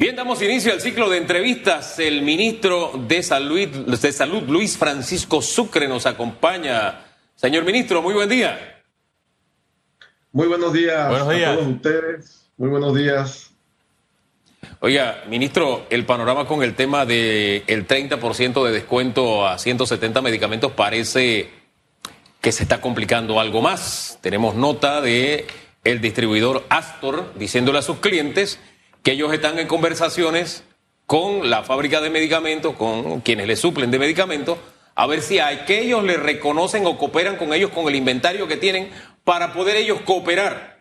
Bien, damos inicio al ciclo de entrevistas. El ministro de Salud, de Salud, Luis Francisco Sucre, nos acompaña. Señor ministro, muy buen día. Muy buenos días, buenos días. a todos ustedes. Muy buenos días. Oiga, ministro, el panorama con el tema del el 30% de descuento a 170 medicamentos parece que se está complicando algo más. Tenemos nota de el distribuidor Astor diciéndole a sus clientes que ellos están en conversaciones con la fábrica de medicamentos, con quienes le suplen de medicamentos, a ver si hay que ellos le reconocen o cooperan con ellos con el inventario que tienen para poder ellos cooperar.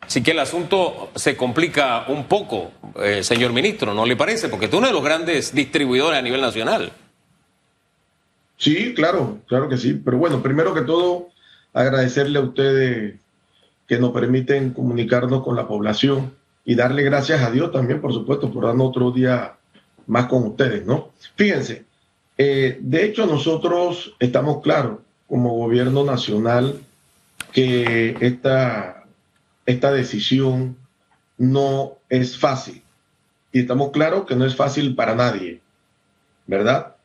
Así que el asunto se complica un poco, eh, señor ministro, ¿no le parece? Porque tú uno de los grandes distribuidores a nivel nacional. Sí, claro, claro que sí. Pero bueno, primero que todo, agradecerle a ustedes que nos permiten comunicarnos con la población y darle gracias a Dios también, por supuesto, por darnos otro día más con ustedes, ¿no? Fíjense, eh, de hecho nosotros estamos claros como gobierno nacional que esta, esta decisión no es fácil. Y estamos claros que no es fácil para nadie, ¿verdad?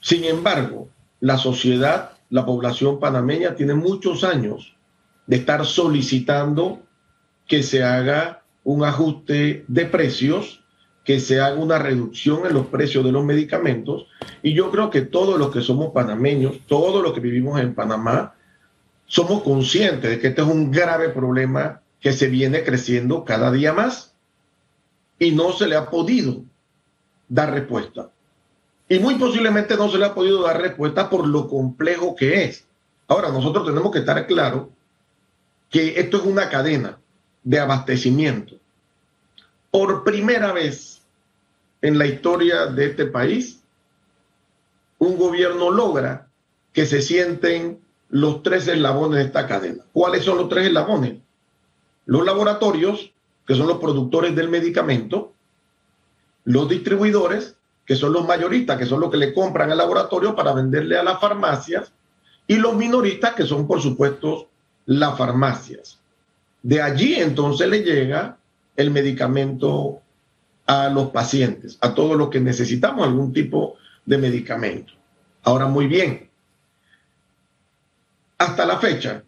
Sin embargo, la sociedad, la población panameña tiene muchos años de estar solicitando que se haga un ajuste de precios, que se haga una reducción en los precios de los medicamentos. Y yo creo que todos los que somos panameños, todos los que vivimos en Panamá, somos conscientes de que este es un grave problema que se viene creciendo cada día más y no se le ha podido dar respuesta. Y muy posiblemente no se le ha podido dar respuesta por lo complejo que es. Ahora, nosotros tenemos que estar claros que esto es una cadena de abastecimiento. Por primera vez en la historia de este país, un gobierno logra que se sienten los tres eslabones de esta cadena. ¿Cuáles son los tres eslabones? Los laboratorios, que son los productores del medicamento, los distribuidores, que son los mayoristas, que son los que le compran al laboratorio para venderle a las farmacias, y los minoristas, que son por supuesto las farmacias. De allí entonces le llega el medicamento a los pacientes, a todos los que necesitamos algún tipo de medicamento. Ahora, muy bien, hasta la fecha,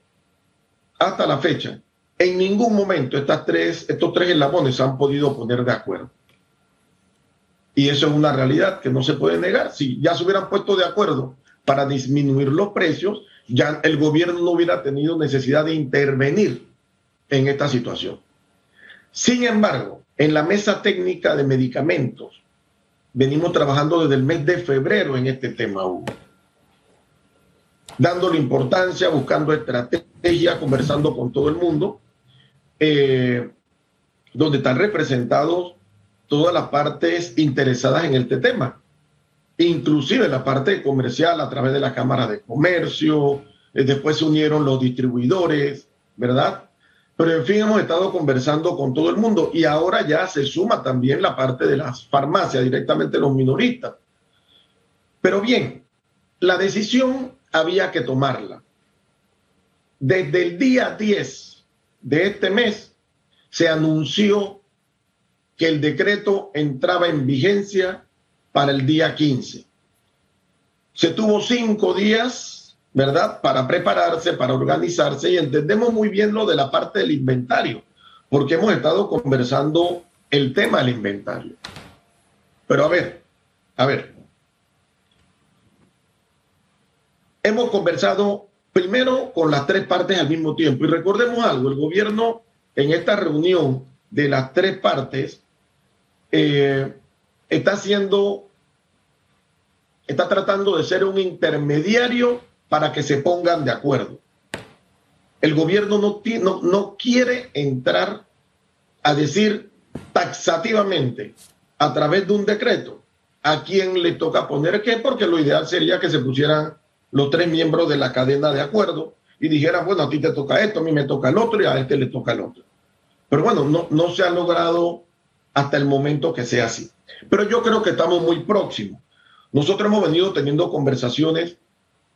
hasta la fecha, en ningún momento estas tres, estos tres eslabones se han podido poner de acuerdo. Y eso es una realidad que no se puede negar. Si ya se hubieran puesto de acuerdo para disminuir los precios, ya el gobierno no hubiera tenido necesidad de intervenir en esta situación. Sin embargo, en la mesa técnica de medicamentos, venimos trabajando desde el mes de febrero en este tema, Hugo. Dándole importancia, buscando estrategia, conversando con todo el mundo, eh, donde están representados todas las partes interesadas en este tema, inclusive la parte comercial a través de la Cámara de Comercio, eh, después se unieron los distribuidores, ¿verdad? Pero en fin, hemos estado conversando con todo el mundo y ahora ya se suma también la parte de las farmacias, directamente los minoristas. Pero bien, la decisión había que tomarla. Desde el día 10 de este mes se anunció que el decreto entraba en vigencia para el día 15. Se tuvo cinco días ¿verdad? Para prepararse, para organizarse y entendemos muy bien lo de la parte del inventario, porque hemos estado conversando el tema del inventario. Pero a ver, a ver, hemos conversado primero con las tres partes al mismo tiempo y recordemos algo, el gobierno en esta reunión de las tres partes eh, está haciendo, está tratando de ser un intermediario para que se pongan de acuerdo. El gobierno no, no, no quiere entrar a decir taxativamente a través de un decreto a quién le toca poner qué, porque lo ideal sería que se pusieran los tres miembros de la cadena de acuerdo y dijeran, bueno, a ti te toca esto, a mí me toca el otro y a este le toca el otro. Pero bueno, no, no se ha logrado hasta el momento que sea así. Pero yo creo que estamos muy próximos. Nosotros hemos venido teniendo conversaciones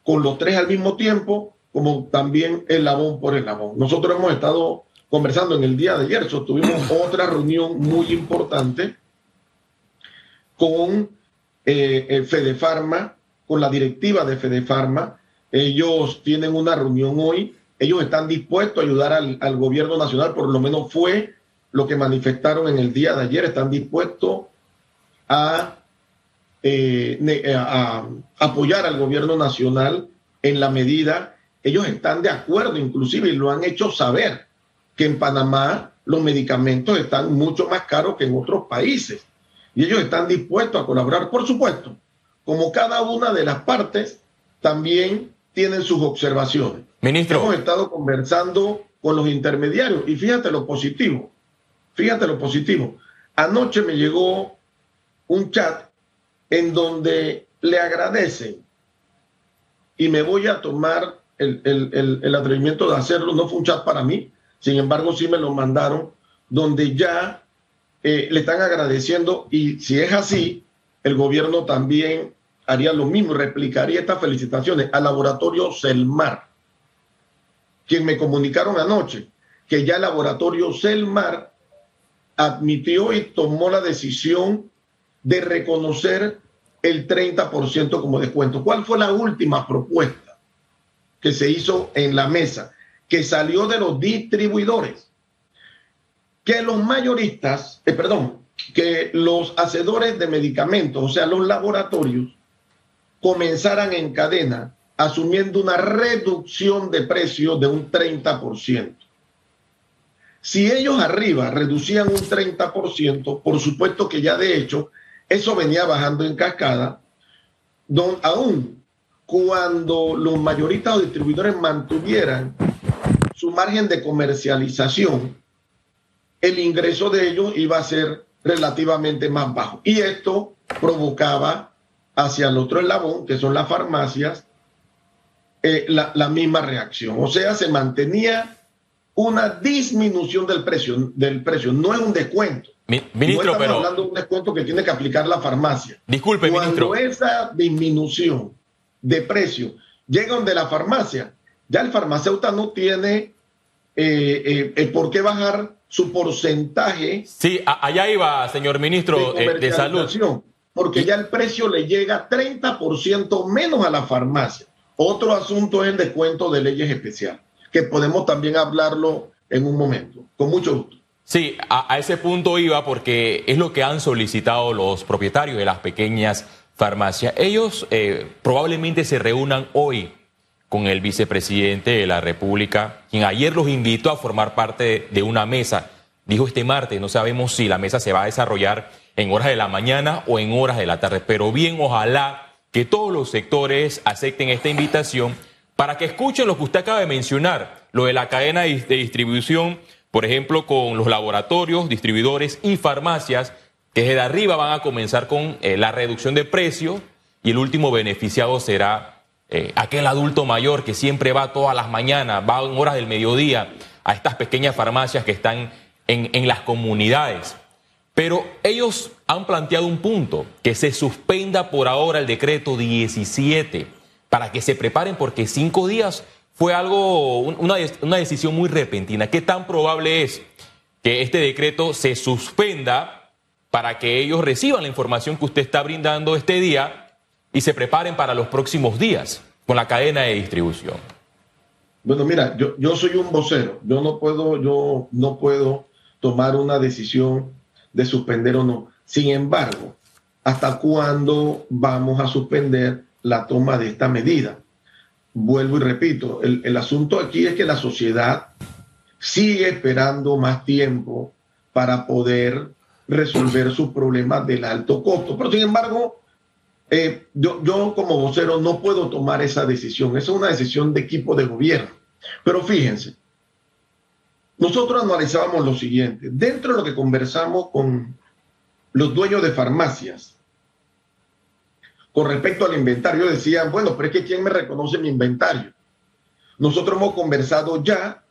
con los tres al mismo tiempo, como también el labón por el labón. Nosotros hemos estado conversando en el día de ayer, tuvimos otra reunión muy importante con eh, Fedefarma, con la directiva de Fedefarma. Ellos tienen una reunión hoy. Ellos están dispuestos a ayudar al, al gobierno nacional, por lo menos fue lo que manifestaron en el día de ayer. Están dispuestos a, eh, a apoyar al gobierno nacional en la medida, ellos están de acuerdo inclusive y lo han hecho saber, que en Panamá los medicamentos están mucho más caros que en otros países y ellos están dispuestos a colaborar, por supuesto, como cada una de las partes también tienen sus observaciones. Ministro. Hemos estado conversando con los intermediarios y fíjate lo positivo, fíjate lo positivo. Anoche me llegó un chat en donde le agradecen y me voy a tomar el, el, el, atrevimiento de hacerlo. No fue un chat para mí, sin embargo sí me lo mandaron, donde ya eh, le están agradeciendo y si es así, el gobierno también haría lo mismo, replicaría estas felicitaciones al laboratorio Selmar, quien me comunicaron anoche que ya el laboratorio Selmar admitió y tomó la decisión de reconocer el 30% como descuento. ¿Cuál fue la última propuesta que se hizo en la mesa? Que salió de los distribuidores. Que los mayoristas, eh, perdón, que los hacedores de medicamentos, o sea, los laboratorios, comenzaran en cadena asumiendo una reducción de precio de un 30%. Si ellos arriba reducían un 30%, por supuesto que ya de hecho eso venía bajando en cascada, don, aún cuando los mayoristas o distribuidores mantuvieran su margen de comercialización, el ingreso de ellos iba a ser relativamente más bajo. Y esto provocaba hacia el otro eslabón, que son las farmacias, eh, la, la, misma reacción. O sea, se mantenía una disminución del precio, del precio, no es un descuento. Ministro, no pero. hablando de un descuento que tiene que aplicar la farmacia. Disculpe, Cuando ministro. esa disminución de precio llega donde la farmacia, ya el farmacéutico no tiene eh, eh, por qué bajar su porcentaje. Sí, allá iba, señor ministro de, eh, de salud. Porque Y- ya el precio le llega 30% menos a la farmacia. Otro asunto es el descuento de leyes especiales, que podemos también hablarlo en un momento. Con mucho gusto. Sí, a, ese punto iba porque es lo que han solicitado los propietarios de las pequeñas farmacias. Ellos eh, probablemente se reúnan hoy con el vicepresidente de la República, quien ayer los invitó a formar parte de, una mesa. Dijo este martes, no sabemos si la mesa se va a desarrollar en horas de la mañana o en horas de la tarde, pero bien, ojalá que todos los sectores acepten esta invitación para que escuchen lo que usted acaba de mencionar, lo de la cadena de de distribución, por ejemplo, con los laboratorios, distribuidores y farmacias, que desde arriba van a comenzar con eh, la reducción de precios y el último beneficiado será eh, aquel adulto mayor que siempre va todas las mañanas, va en horas del mediodía a estas pequeñas farmacias que están en, en las comunidades. Pero ellos han planteado un punto, que se suspenda por ahora el decreto 17 para que se preparen porque cinco días fue algo, un- una, una decisión muy repentina. ¿Qué tan probable es que este decreto se suspenda para que ellos reciban la información que usted está brindando este día y se preparen para los próximos días con la cadena de distribución? Bueno, mira, yo, yo soy un vocero. Yo no puedo, yo no puedo tomar una decisión de suspender o no. Sin embargo, ¿hasta cuándo vamos a suspender la toma de esta medida? Vuelvo y repito, el, el asunto aquí es que la sociedad sigue esperando más tiempo para poder resolver sus problemas del alto costo. Pero sin embargo, eh, yo, yo como vocero no puedo tomar esa decisión. Esa es una decisión de equipo de gobierno. Pero fíjense, nosotros analizábamos lo siguiente. Dentro de lo que conversamos con los dueños de farmacias, con respecto al inventario, decían, bueno, pero es que ¿quién me reconoce mi inventario? Nosotros hemos conversado ya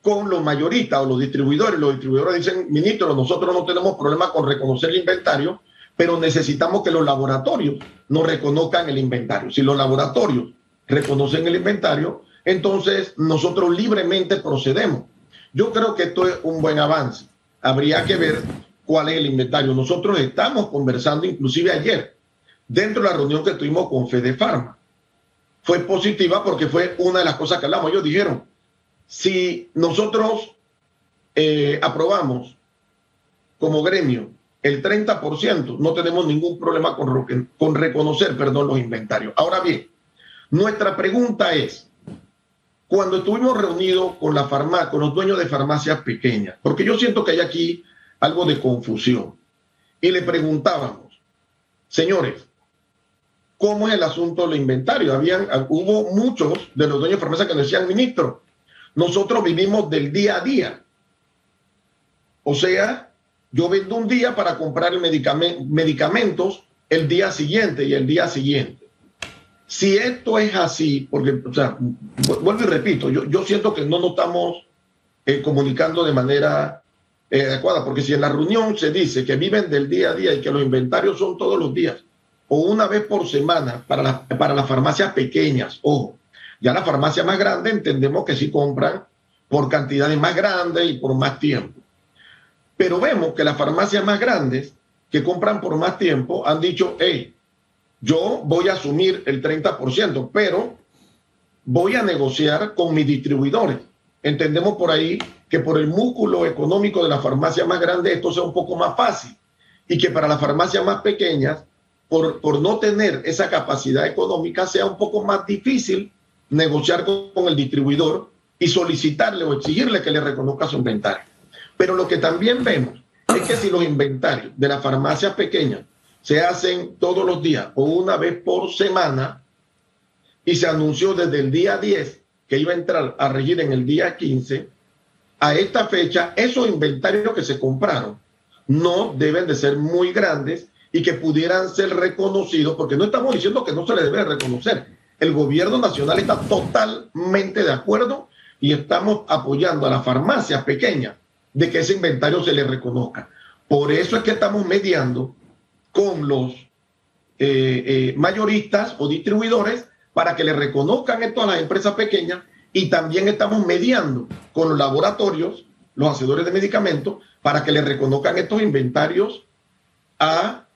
con los mayoristas o los distribuidores. Los distribuidores dicen, ministro, nosotros no tenemos problema con reconocer el inventario, pero necesitamos que los laboratorios nos reconozcan el inventario. Si los laboratorios reconocen el inventario, entonces nosotros libremente procedemos. Yo creo que esto es un buen avance. Habría que ver cuál es el inventario. Nosotros estamos conversando, inclusive ayer, dentro de la reunión que tuvimos con Fede Pharma. Fue positiva porque fue una de las cosas que hablamos. Ellos dijeron, si nosotros eh, aprobamos como gremio el 30%, no tenemos ningún problema con, con reconocer perdón, los inventarios. Ahora bien, nuestra pregunta es, cuando estuvimos reunidos con, la farmacia, con los dueños de farmacias pequeñas, porque yo siento que hay aquí algo de confusión, y le preguntábamos, señores, ¿cómo es el asunto del inventario? Habían, hubo muchos de los dueños de farmacias que nos decían, ministro, nosotros vivimos del día a día. O sea, yo vendo un día para comprar medicamentos el día siguiente y el día siguiente. Si esto es así, porque, o sea, vuelvo y repito, yo, yo siento que no nos estamos eh, comunicando de manera eh, adecuada, porque si en la reunión se dice que viven del día a día y que los inventarios son todos los días o una vez por semana para, para las farmacias pequeñas, ojo, ya las farmacias más grandes entendemos que sí compran por cantidades más grandes y por más tiempo. Pero vemos que las farmacias más grandes que compran por más tiempo han dicho, hey, yo voy a asumir el 30%, pero voy a negociar con mis distribuidores. Entendemos por ahí que por el músculo económico de la farmacia más grande esto sea un poco más fácil y que para las farmacias más pequeñas, por, por no tener esa capacidad económica, sea un poco más difícil negociar con, con el distribuidor y solicitarle o exigirle que le reconozca su inventario. Pero lo que también vemos es que si los inventarios de las farmacias pequeñas se hacen todos los días o una vez por semana y se anunció desde el día 10 que iba a entrar a regir en el día 15, a esta fecha esos inventarios que se compraron no deben de ser muy grandes y que pudieran ser reconocidos, porque no estamos diciendo que no se les debe reconocer. El gobierno nacional está totalmente de acuerdo y estamos apoyando a las farmacias pequeñas de que ese inventario se les reconozca. Por eso es que estamos mediando con los eh, eh, mayoristas o distribuidores para que le reconozcan esto a las empresas pequeñas y también estamos mediando con los laboratorios, los hacedores de medicamentos, para que le reconozcan estos inventarios a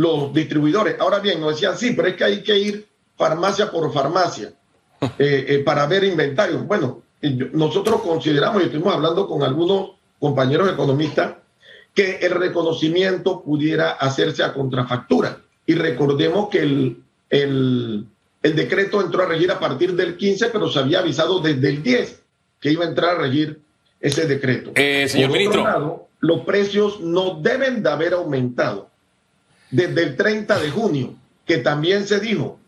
los distribuidores. Ahora bien, nos decían, sí, pero es que hay que ir farmacia por farmacia eh, para ver inventarios. Bueno, nosotros consideramos, y estuvimos hablando con algunos compañeros economistas, que el reconocimiento pudiera hacerse a contrafactura. Y recordemos que el, el, el, decreto entró a regir a partir del 15, pero se había avisado desde el 10 que iba a entrar a regir ese decreto. Eh, señor ministro. los precios no deben de haber aumentado desde el 30 de junio, que también se dijo,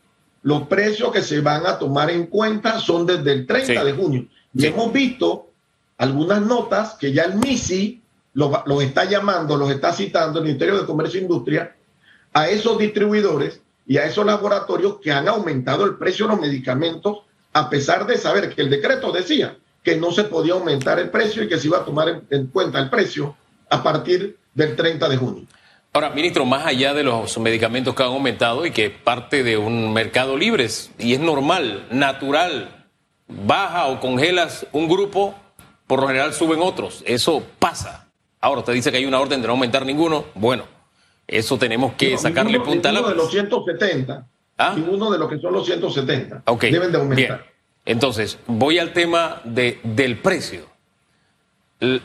los precios que se van a tomar en cuenta son desde el 30 de junio. Y hemos visto algunas notas que ya el MISI los, está llamando, los está citando el Ministerio de Comercio e Industria a esos distribuidores y a esos laboratorios que han aumentado el precio de los medicamentos a pesar de saber que el decreto decía que no se podía aumentar el precio y que se iba a tomar en, cuenta el precio a partir del 30 de junio. Ahora, ministro, más allá de los medicamentos que han aumentado y que parte de un mercado libre y es normal, natural, baja o congelas un grupo, por lo general suben otros. Eso pasa. Ahora usted dice que hay una orden de no aumentar ninguno. Bueno, eso tenemos que sacarle punta a la. de los 170. ¿Ah? Ninguno de los que son los 170. Deben de aumentar. Entonces, voy al tema de, del precio.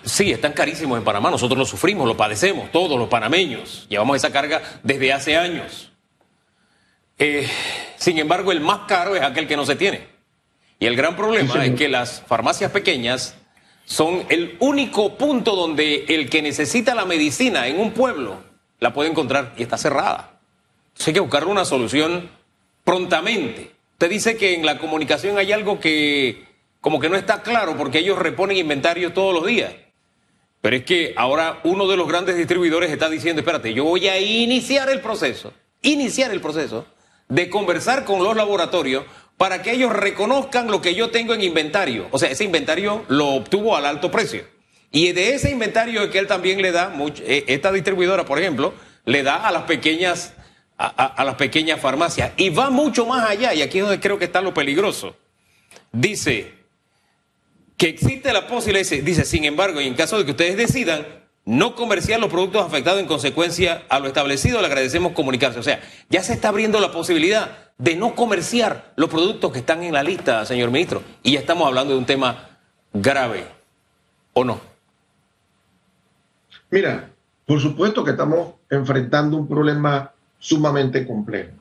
Sí, están carísimos en Panamá. Nosotros lo sufrimos, lo padecemos, todos los panameños. Llevamos esa carga desde hace años. Eh, sin embargo, el más caro es aquel que no se tiene. Y el gran problema es que las farmacias pequeñas son el único punto donde el que necesita la medicina en un pueblo la puede encontrar y está cerrada. Entonces hay que buscar una solución prontamente. Usted dice que en la comunicación hay algo que como que no está claro porque ellos reponen inventarios todos los días. Pero es que ahora uno de los grandes distribuidores está diciendo, espérate, yo voy a iniciar el proceso, iniciar el proceso de conversar con los laboratorios para que ellos reconozcan lo que yo tengo en inventario. O sea, ese inventario lo obtuvo al alto precio. Y de ese inventario que él también le da, eh, esta distribuidora, por ejemplo, le da a las pequeñas, a, las pequeñas farmacias. Y va mucho más allá, y aquí es donde creo que está lo peligroso. Dice que existe la posibilidad, dice, sin embargo, y en caso de que ustedes decidan, no comerciar los productos afectados en consecuencia a lo establecido, le agradecemos comunicarse. O sea, ya se está abriendo la posibilidad de no comerciar los productos que están en la lista, señor ministro. Y ya estamos hablando de un tema grave, ¿o no? Mira, por supuesto que estamos enfrentando un problema sumamente complejo.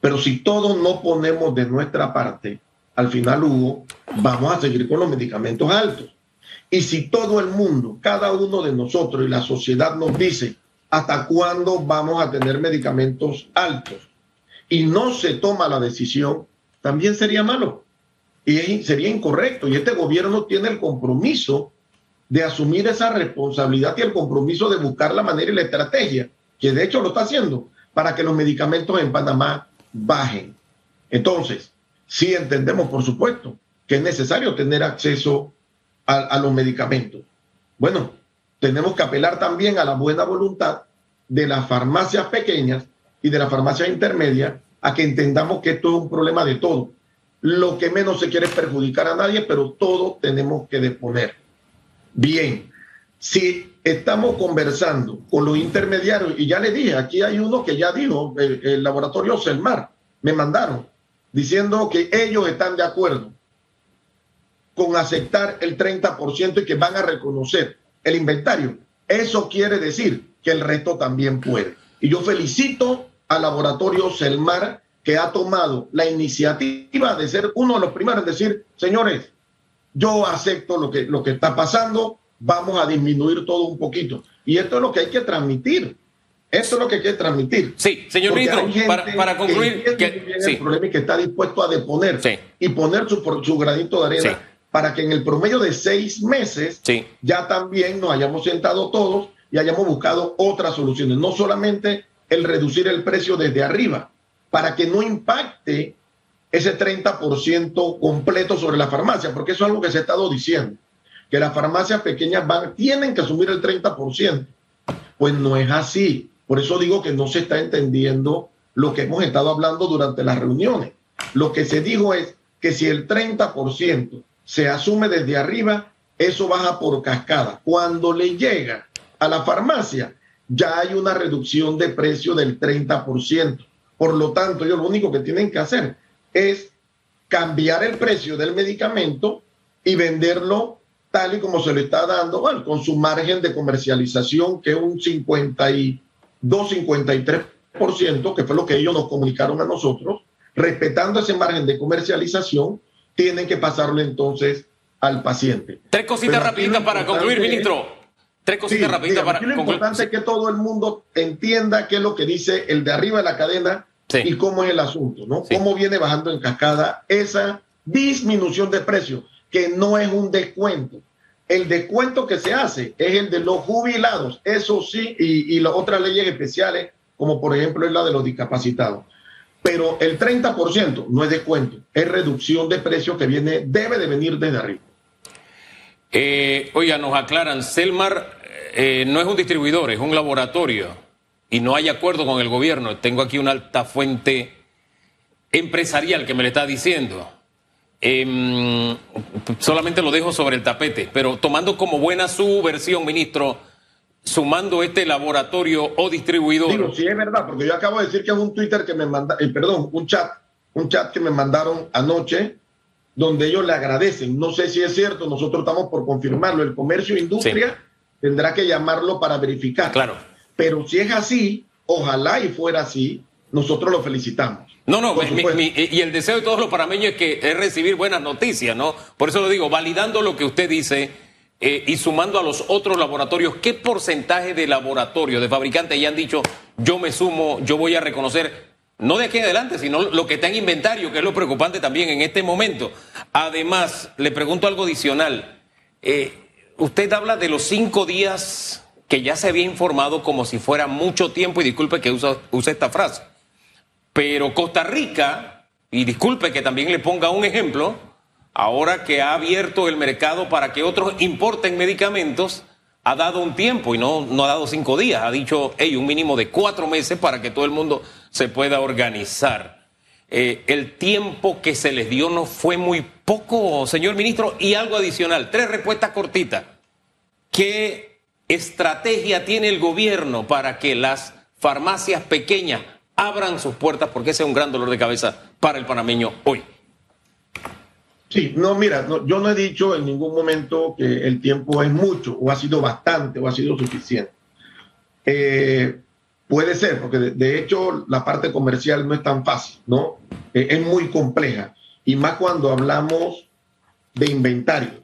Pero si todos no ponemos de nuestra parte, al final, Hugo, vamos a seguir con los medicamentos altos. Y si todo el mundo, cada uno de nosotros y la sociedad nos dice hasta cuándo vamos a tener medicamentos altos y no se toma la decisión, también sería malo y sería incorrecto. Y este gobierno tiene el compromiso de asumir esa responsabilidad y el compromiso de buscar la manera y la estrategia, que de hecho lo está haciendo, para que los medicamentos en Panamá bajen. Entonces, sí entendemos, por supuesto, que es necesario tener acceso a, los medicamentos. Bueno, tenemos que apelar también a la buena voluntad de las farmacias pequeñas y de las farmacias intermedias a que entendamos que esto es un problema de todo. Lo que menos se quiere es perjudicar a nadie, pero todo tenemos que deponer. Bien, si estamos conversando con los intermediarios, y ya le dije, aquí hay uno que ya dijo, el, el laboratorio Selmar, me mandaron, diciendo que ellos están de acuerdo con aceptar el 30% y que van a reconocer el inventario. Eso quiere decir que el resto también puede. Y yo felicito al laboratorio Selmar que ha tomado la iniciativa de ser uno de los primeros en decir, señores, yo acepto lo que, lo que está pasando, vamos a disminuir todo un poquito. Y esto es lo que hay que transmitir. Esto es lo que que transmitir. Sí, señor ministro, para, concluir, que, el problema y que está dispuesto a deponer y poner su, su granito de arena para que en el promedio de seis meses ya también nos hayamos sentado todos y hayamos buscado otras soluciones. No solamente el reducir el precio desde arriba, para que no impacte ese 30% completo sobre la farmacia, porque eso es algo que se ha estado diciendo, que las farmacias pequeñas van, tienen que asumir el 30%. Pues no es así. Por eso digo que no se está entendiendo lo que hemos estado hablando durante las reuniones. Lo que se dijo es que si el 30% se asume desde arriba, eso baja por cascada. Cuando le llega a la farmacia, ya hay una reducción de precio del 30%. Por lo tanto, ellos lo único que tienen que hacer es cambiar el precio del medicamento y venderlo tal y como se le está dando, con su margen de comercialización, que es un 52-53%, que fue lo que ellos nos comunicaron a nosotros, respetando ese margen de comercialización tienen que pasarlo entonces al paciente. Tres cositas rapiditas para concluir, ministro. Tres cositas rapiditas para concluir. Lo importante es que todo el mundo entienda qué es lo que dice el de arriba de la cadena y cómo es el asunto, ¿no? Cómo viene bajando en cascada esa disminución de precios, que no es un descuento. El descuento que se hace es el de los jubilados, eso sí, y, las otras leyes especiales, como por ejemplo es la de los discapacitados pero el 30% no es descuento, es reducción de precio que viene, debe de venir desde arriba. Eh, oiga, nos aclaran, Selmar eh, no es un distribuidor, es un laboratorio y no hay acuerdo con el gobierno. Tengo aquí una alta fuente empresarial que me le está diciendo. Em, solamente lo dejo sobre el tapete, pero tomando como buena su versión, ministro, sumando este laboratorio o distribuidor. Digo, sí es verdad, porque yo acabo de decir que es un Twitter que me manda, eh, perdón, un chat, un chat que me mandaron anoche, donde ellos le agradecen. No sé si es cierto, nosotros estamos por confirmarlo. El comercio e industria tendrá que llamarlo para verificar. Claro. Pero si es así, ojalá y fuera así, nosotros lo felicitamos. No, no, y el deseo de todos los parameños es que es recibir buenas noticias, ¿no? Por eso lo digo, validando lo que usted dice eh, y sumando a los otros laboratorios, ¿qué porcentaje de laboratorios, de fabricantes ya han dicho, yo me sumo, yo voy a reconocer, no de aquí en adelante, sino lo que está en inventario, que es lo preocupante también en este momento? Además, le pregunto algo adicional. Eh, usted habla de los cinco días que ya se había informado como si fuera mucho tiempo, y disculpe que use esta frase, pero Costa Rica, y disculpe que también le ponga un ejemplo, ahora que ha abierto el mercado para que otros importen medicamentos, ha dado un tiempo y no, no ha dado cinco días, ha dicho hey, un mínimo de cuatro meses para que todo el mundo se pueda organizar. Eh, el tiempo que se les dio no fue muy poco, señor ministro, y algo adicional, tres respuestas cortitas. ¿Qué estrategia tiene el gobierno para que las farmacias pequeñas abran sus puertas? Porque ese es un gran dolor de cabeza para el panameño hoy. Sí, no, mira, yo no he dicho en ningún momento que el tiempo es mucho, o ha sido bastante, o ha sido suficiente. Eh, puede ser, porque de, hecho la parte comercial no es tan fácil, ¿no? Eh, es muy compleja, y más cuando hablamos de inventarios.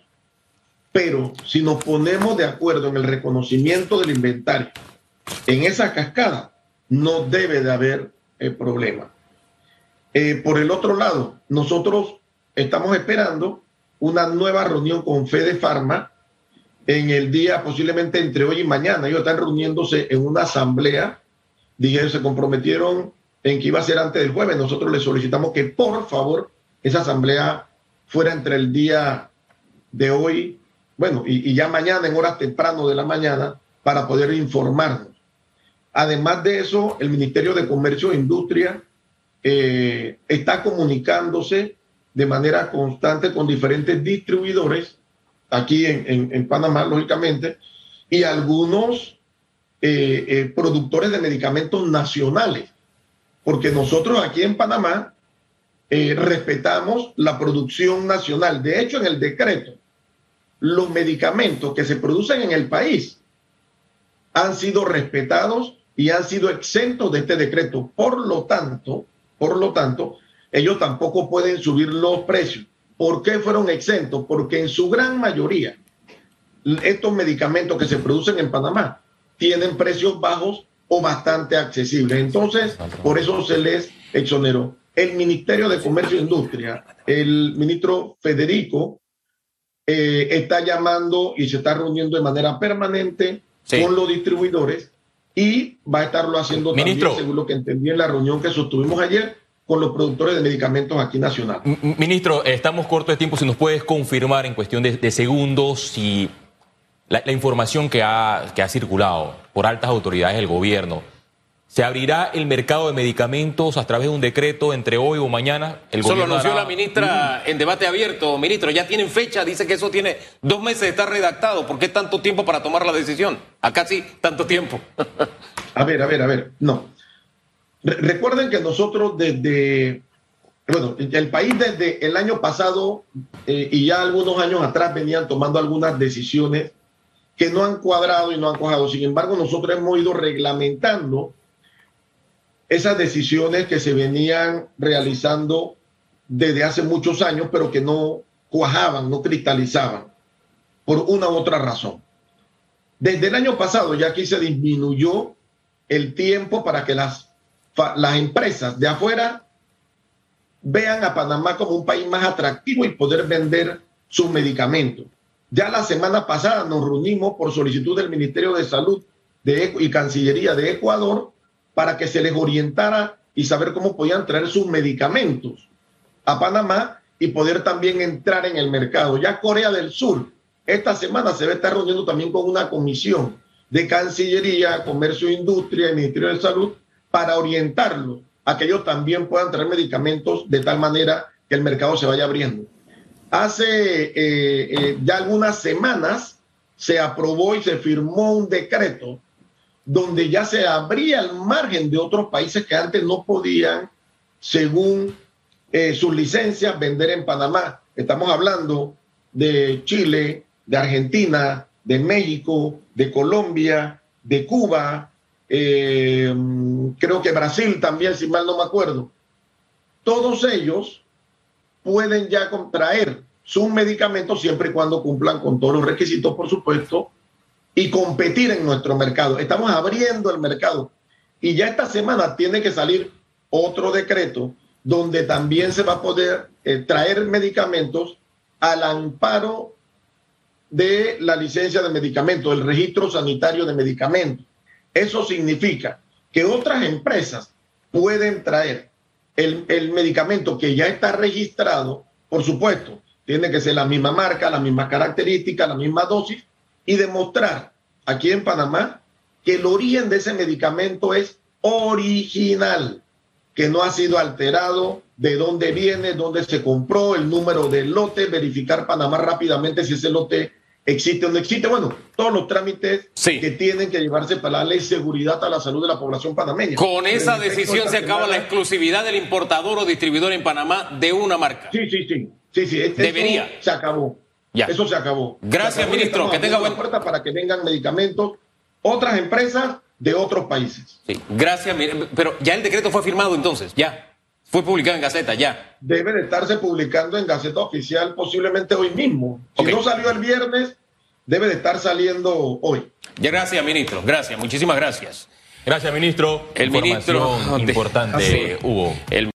Pero si nos ponemos de acuerdo en el reconocimiento del inventario, en esa cascada, no debe de haber eh, problema. por el otro lado, nosotros estamos esperando una nueva reunión con Fede Pharma en el día posiblemente entre hoy y mañana. Ellos están reuniéndose en una asamblea. Dijeron, se comprometieron en que iba a ser antes del jueves. Nosotros les solicitamos que por favor esa asamblea fuera entre el día de hoy, bueno, y, ya mañana en horas temprano de la mañana para poder informarnos. Además de eso, el Ministerio de Comercio e Industria eh, está comunicándose de manera constante con diferentes distribuidores, aquí en, Panamá, lógicamente, y algunos eh, eh, productores de medicamentos nacionales, porque nosotros aquí en Panamá respetamos la producción nacional. De hecho, en el decreto, los medicamentos que se producen en el país han sido respetados y han sido exentos de este decreto. Por lo tanto, por lo tanto, ellos tampoco pueden subir los precios. ¿Por qué fueron exentos? Porque en su gran mayoría estos medicamentos que se producen en Panamá tienen precios bajos o bastante accesibles. Entonces, por eso se les exoneró. El Ministerio de Comercio e Industria, el ministro Federico, eh, está llamando y se está reuniendo de manera permanente con los distribuidores y va a estarlo haciendo también, según lo que entendí en la reunión que sostuvimos ayer, con los productores de medicamentos aquí nacional. Ministro, estamos cortos de tiempo. Si nos puedes confirmar en cuestión de, segundos si la, información que ha, que ha circulado por altas autoridades del gobierno, ¿se abrirá el mercado de medicamentos a través de un decreto entre hoy o mañana? El eso lo anunció la ministra en debate abierto. Ministro, ya tienen fecha, dice que eso tiene dos meses de estar redactado. ¿Por qué tanto tiempo para tomar la decisión? Acá sí, tanto tiempo. a ver, a ver, a ver. No, recuerden que nosotros desde, bueno, el país desde el año pasado eh, y ya algunos años atrás venían tomando algunas decisiones que no han cuadrado y no han cuajado. Sin embargo, nosotros hemos ido reglamentando esas decisiones que se venían realizando desde hace muchos años, pero que no cuajaban, no cristalizaban, por una u otra razón. Desde el año pasado ya aquí se disminuyó el tiempo para que las las empresas de afuera vean a Panamá como un país más atractivo y poder vender sus medicamentos. Ya la semana pasada nos reunimos por solicitud del Ministerio de Salud de, y Cancillería de Ecuador para que se les orientara y saber cómo podían traer sus medicamentos a Panamá y poder también entrar en el mercado. Ya Corea del Sur, esta semana se va a estar reuniendo también con una comisión de Cancillería, Comercio e Industria y Ministerio de Salud para orientarlo a que ellos también puedan traer medicamentos de tal manera que el mercado se vaya abriendo. Hace eh, eh, ya algunas semanas se aprobó y se firmó un decreto donde ya se abría el margen de otros países que antes no podían, según eh, sus licencias, vender en Panamá. Estamos hablando de Chile, de Argentina, de México, de Colombia, de Cuba, eh, creo que Brasil también, si mal no me acuerdo. Todos ellos pueden ya contraer sus medicamentos siempre y cuando cumplan con todos los requisitos, por supuesto, y competir en nuestro mercado. Estamos abriendo el mercado. Y ya esta semana tiene que salir otro decreto donde también se va a poder eh, traer medicamentos al amparo de la licencia de medicamentos, el registro sanitario de medicamentos. Eso significa que otras empresas pueden traer el, medicamento que ya está registrado, por supuesto, tiene que ser la misma marca, la misma característica, la misma dosis, y demostrar aquí en Panamá que el origen de ese medicamento es original, que no ha sido alterado, de dónde viene, dónde se compró, el número del lote, verificar Panamá rápidamente si ese lote existe o no existe. Bueno, todos los trámites Sí. que tienen que llevarse para darle seguridad a la salud de la población panameña. Con esa decisión se acaba la exclusividad del importador o distribuidor en Panamá de una marca. Sí, sí, sí. sí, sí. Este- Debería. Se acabó. Ya. Eso se acabó. Gracias, Se acabó y ministro. Que tenga abriendo buen- la puerta para que vengan medicamentos, otras empresas de otros países. Sí, gracias. Pero ya el decreto fue firmado entonces, ya. Fue publicado en Gaceta, ya. Debe de estarse publicando en Gaceta Oficial posiblemente hoy mismo. Si no salió el viernes, debe de estar saliendo hoy. Ya, gracias, ministro. Gracias, muchísimas gracias. Gracias, ministro. El ministro Información de- importante. Hugo. El